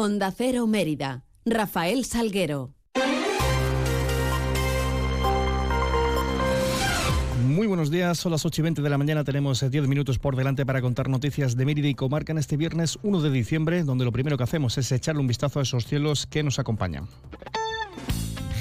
Onda Cero Mérida. Rafael Salguero. Muy buenos días, son las 8 y 20 de la mañana, tenemos 10 eh, minutos por delante para contar noticias de Mérida y Comarca en este viernes 1 de diciembre, donde lo primero que hacemos es echarle un vistazo a esos cielos que nos acompañan.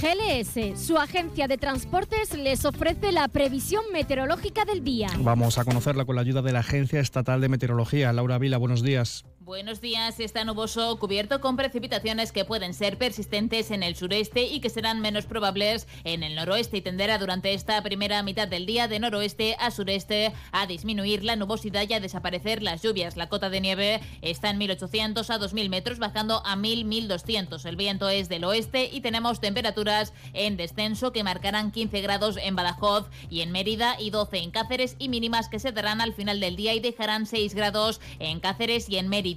GLS, su agencia de transportes, les ofrece la previsión meteorológica del día. Vamos a conocerla con la ayuda de la Agencia Estatal de Meteorología. Laura Vila, buenos días. Buenos días. Está nuboso, cubierto con precipitaciones que pueden ser persistentes en el sureste y que serán menos probables en el noroeste y tenderá durante esta primera mitad del día de noroeste a sureste a disminuir la nubosidad y a desaparecer las lluvias. La cota de nieve está en 1800 a 2000 metros, bajando a 1000, 1200. El viento es del oeste y tenemos temperaturas en descenso que marcarán 15 grados en Badajoz y en Mérida y 12 en Cáceres y mínimas que se darán al final del día y dejarán 6 grados en Cáceres y en Mérida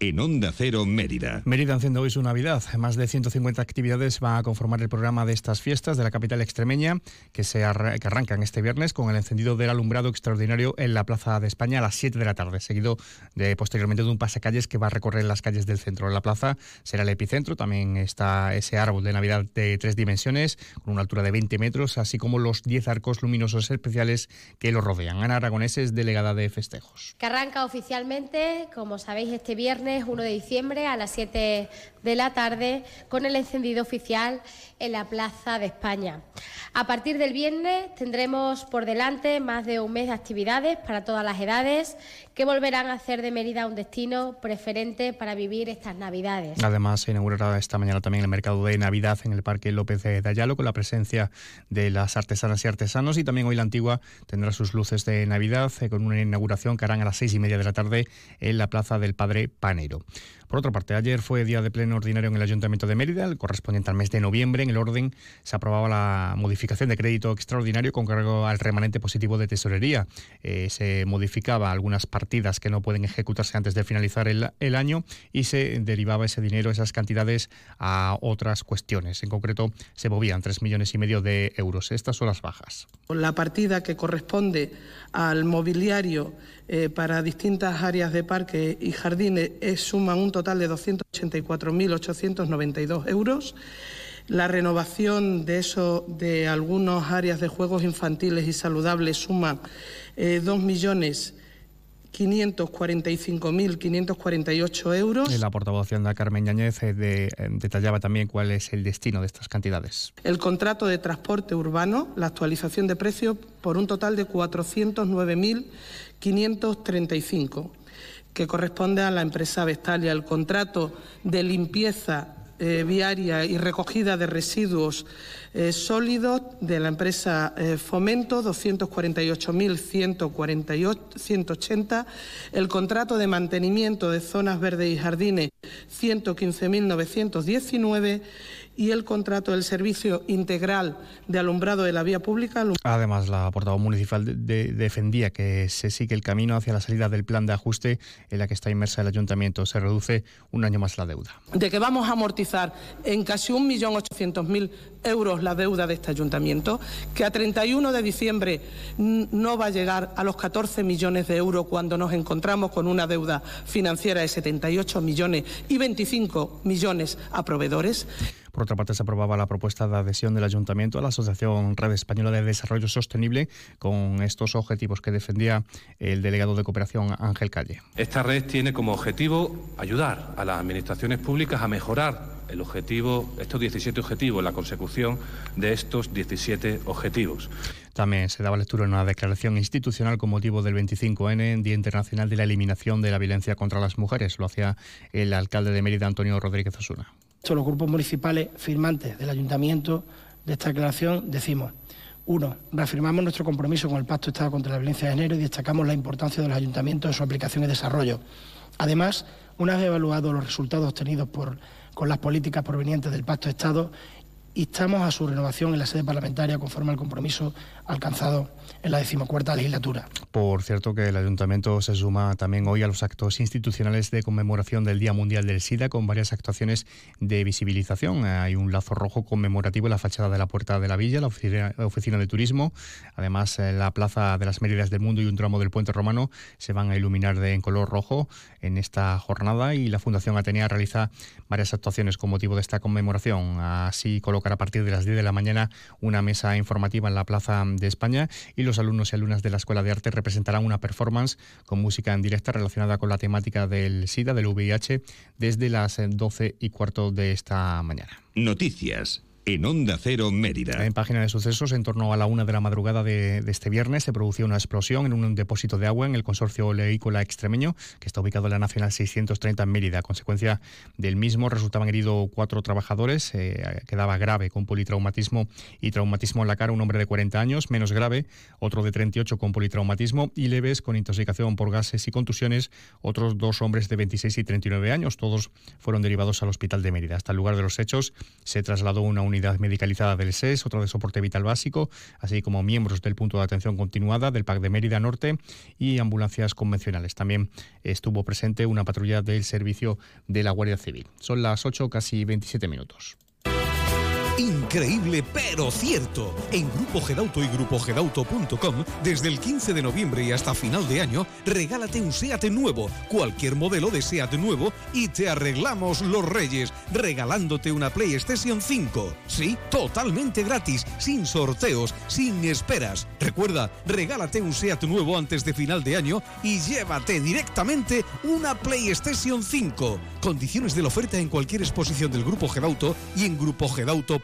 en Onda Cero Mérida. Mérida enciende hoy su Navidad. Más de 150 actividades van a conformar el programa de estas fiestas de la capital extremeña que, se que arrancan este viernes con el encendido del alumbrado extraordinario en la Plaza de España a las 7 de la tarde, seguido de posteriormente de un pasacalles que va a recorrer las calles del centro. La plaza será el epicentro, también está ese árbol de Navidad de tres dimensiones con una altura de 20 metros, así como los 10 arcos luminosos especiales que lo rodean. Ana Aragonés es delegada de festejos. Que arranca oficialmente, como sabéis, este viernes 1 de diciembre a las 7 de la tarde con el encendido oficial en la Plaza de España. A partir del viernes tendremos por delante más de un mes de actividades para todas las edades que volverán a hacer de Mérida un destino preferente para vivir estas Navidades. Además, se inaugurará esta mañana también el mercado de Navidad en el Parque López de Ayalo con la presencia de las artesanas y artesanos y también hoy la antigua tendrá sus luces de Navidad eh, con una inauguración que harán a las seis y media de la tarde en la Plaza del Padre Panero. Por otra parte, ayer fue día de pleno ordinario en el Ayuntamiento de Mérida, el correspondiente al mes de noviembre. En el orden se aprobaba la modificación de crédito extraordinario con cargo al remanente positivo de tesorería. Eh, se modificaba algunas partidas que no pueden ejecutarse antes de finalizar el, año y se derivaba ese dinero, esas cantidades, a otras cuestiones. En concreto, se movían tres millones y medio de euros. Estas son las bajas. La partida que corresponde al mobiliario eh, para distintas áreas de parque y jardines es, suma un total de 284.892 euros. La renovación de, eso, de algunas áreas de juegos infantiles y saludables suma eh, 2 millones 545.548 euros. La portavoz de Carmen Yañez eh, de, eh, detallaba también cuál es el destino de estas cantidades. El contrato de transporte urbano, la actualización de precios por un total de 409.535 que corresponde a la empresa Vestalia. El contrato de limpieza eh, viaria y recogida de residuos eh, sólidos de la empresa eh, Fomento, 248.180. El contrato de mantenimiento de zonas verdes y jardines, 115.919 y el contrato del servicio integral de alumbrado de la vía pública. Además, la portavoz municipal defendía que se sigue el camino hacia la salida del plan de ajuste en la que está inmersa el ayuntamiento. Se reduce un año más la deuda. De que vamos a amortizar en casi 1.800.000 euros la deuda de este ayuntamiento, que a 31 de diciembre no va a llegar a los 14 millones de euros cuando nos encontramos con una deuda financiera de 78 millones y 25 millones a proveedores. Por otra parte, se aprobaba la propuesta de adhesión del Ayuntamiento a la Asociación Red Española de Desarrollo Sostenible con estos objetivos que defendía el delegado de cooperación Ángel Calle. Esta red tiene como objetivo ayudar a las administraciones públicas a mejorar el objetivo, estos 17 objetivos, la consecución de estos 17 objetivos. También se daba lectura en una declaración institucional con motivo del 25N, Día Internacional de la Eliminación de la Violencia contra las Mujeres. Lo hacía el alcalde de Mérida, Antonio Rodríguez Osuna los grupos municipales firmantes del ayuntamiento de esta declaración decimos, uno, reafirmamos nuestro compromiso con el Pacto de Estado contra la Violencia de Género y destacamos la importancia de los ayuntamientos en su aplicación y desarrollo. Además, una vez evaluados los resultados obtenidos por, con las políticas provenientes del Pacto de Estado, instamos a su renovación en la sede parlamentaria conforme al compromiso alcanzado en la decimocuarta legislatura. Por cierto que el ayuntamiento se suma también hoy a los actos institucionales de conmemoración del Día Mundial del SIDA con varias actuaciones de visibilización. Hay un lazo rojo conmemorativo en la fachada de la Puerta de la Villa, la oficina, de turismo. Además, la Plaza de las Méridas del Mundo y un tramo del Puente Romano se van a iluminar de, en color rojo en esta jornada y la Fundación Atenea realiza varias actuaciones con motivo de esta conmemoración. Así colocar a partir de las 10 de la mañana una mesa informativa en la Plaza de España y los alumnos y alumnas de la Escuela de Arte representarán una performance con música en directa relacionada con la temática del SIDA, del VIH, desde las 12 y cuarto de esta mañana. Noticias en Onda Cero Mérida. En página de sucesos, en torno a la una de la madrugada de, este viernes, se produjo una explosión en un depósito de agua en el consorcio oleícola extremeño, que está ubicado en la Nacional 630 en Mérida. A consecuencia del mismo, resultaban heridos cuatro trabajadores. Eh, quedaba grave con politraumatismo y traumatismo en la cara un hombre de 40 años, menos grave, otro de 38 con politraumatismo y leves con intoxicación por gases y contusiones, otros dos hombres de 26 y 39 años. Todos fueron derivados al hospital de Mérida. Hasta el lugar de los hechos se trasladó una unidad unidad medicalizada del SES, otra de soporte vital básico, así como miembros del punto de atención continuada del PAC de Mérida Norte y ambulancias convencionales. También estuvo presente una patrulla del servicio de la Guardia Civil. Son las 8, casi 27 minutos. Increíble pero cierto. En Grupo Gedauto y grupogedauto.com, desde el 15 de noviembre y hasta final de año, regálate un SEAT nuevo, cualquier modelo de SEAT nuevo y te arreglamos los reyes, regalándote una PlayStation 5. Sí, totalmente gratis, sin sorteos, sin esperas. Recuerda, regálate un SEAT nuevo antes de final de año y llévate directamente una PlayStation 5. Condiciones de la oferta en cualquier exposición del Grupo Gedauto y en grupogedauto.com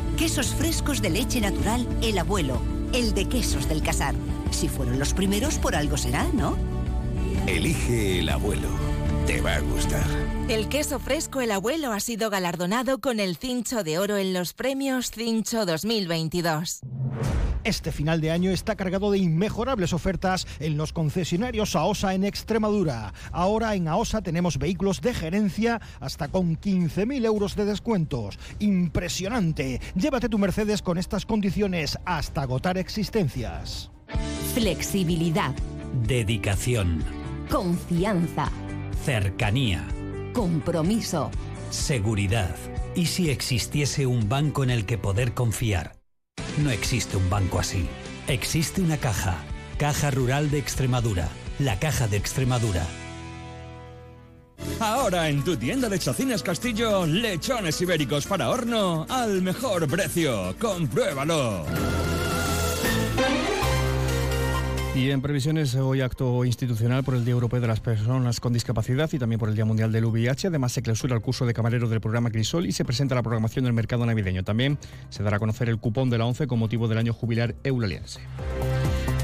quesos frescos de leche natural El Abuelo, el de quesos del Casar. Si fueron los primeros, por algo será, ¿no? Elige El Abuelo. Te va a gustar. El queso fresco El Abuelo ha sido galardonado con el Cincho de Oro en los premios Cincho 2022. Este final de año está cargado de inmejorables ofertas en los concesionarios AOSA en Extremadura. Ahora en AOSA tenemos vehículos de gerencia hasta con 15.000 euros de descuentos. Impresionante. Llévate tu Mercedes con estas condiciones hasta agotar existencias. Flexibilidad. Dedicación. Confianza. Cercanía. Compromiso. Seguridad. ¿Y si existiese un banco en el que poder confiar? No existe un banco así. Existe una caja. Caja Rural de Extremadura. La Caja de Extremadura. Ahora en tu tienda de Chacinas Castillo, lechones ibéricos para horno al mejor precio. Compruébalo. Y en previsiones, hoy acto institucional por el Día Europeo de las Personas con Discapacidad y también por el Día Mundial del VIH. Además, se clausura el curso de camarero del programa Crisol y se presenta la programación del mercado navideño. También se dará a conocer el cupón de la ONCE con motivo del año jubilar eulaliense.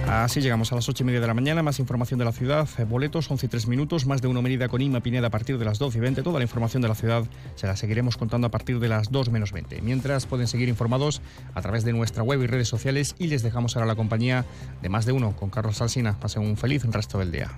Así llegamos a las ocho y media de la mañana. Más información de la ciudad. Boletos, 11 y 3 minutos. Más de una medida con Inma Pineda a partir de las 12 y 20. Toda la información de la ciudad se la seguiremos contando a partir de las 2 menos 20. Mientras pueden seguir informados a través de nuestra web y redes sociales. Y les dejamos ahora la compañía de más de uno con Carlos Salsina. Pasen un feliz resto del día.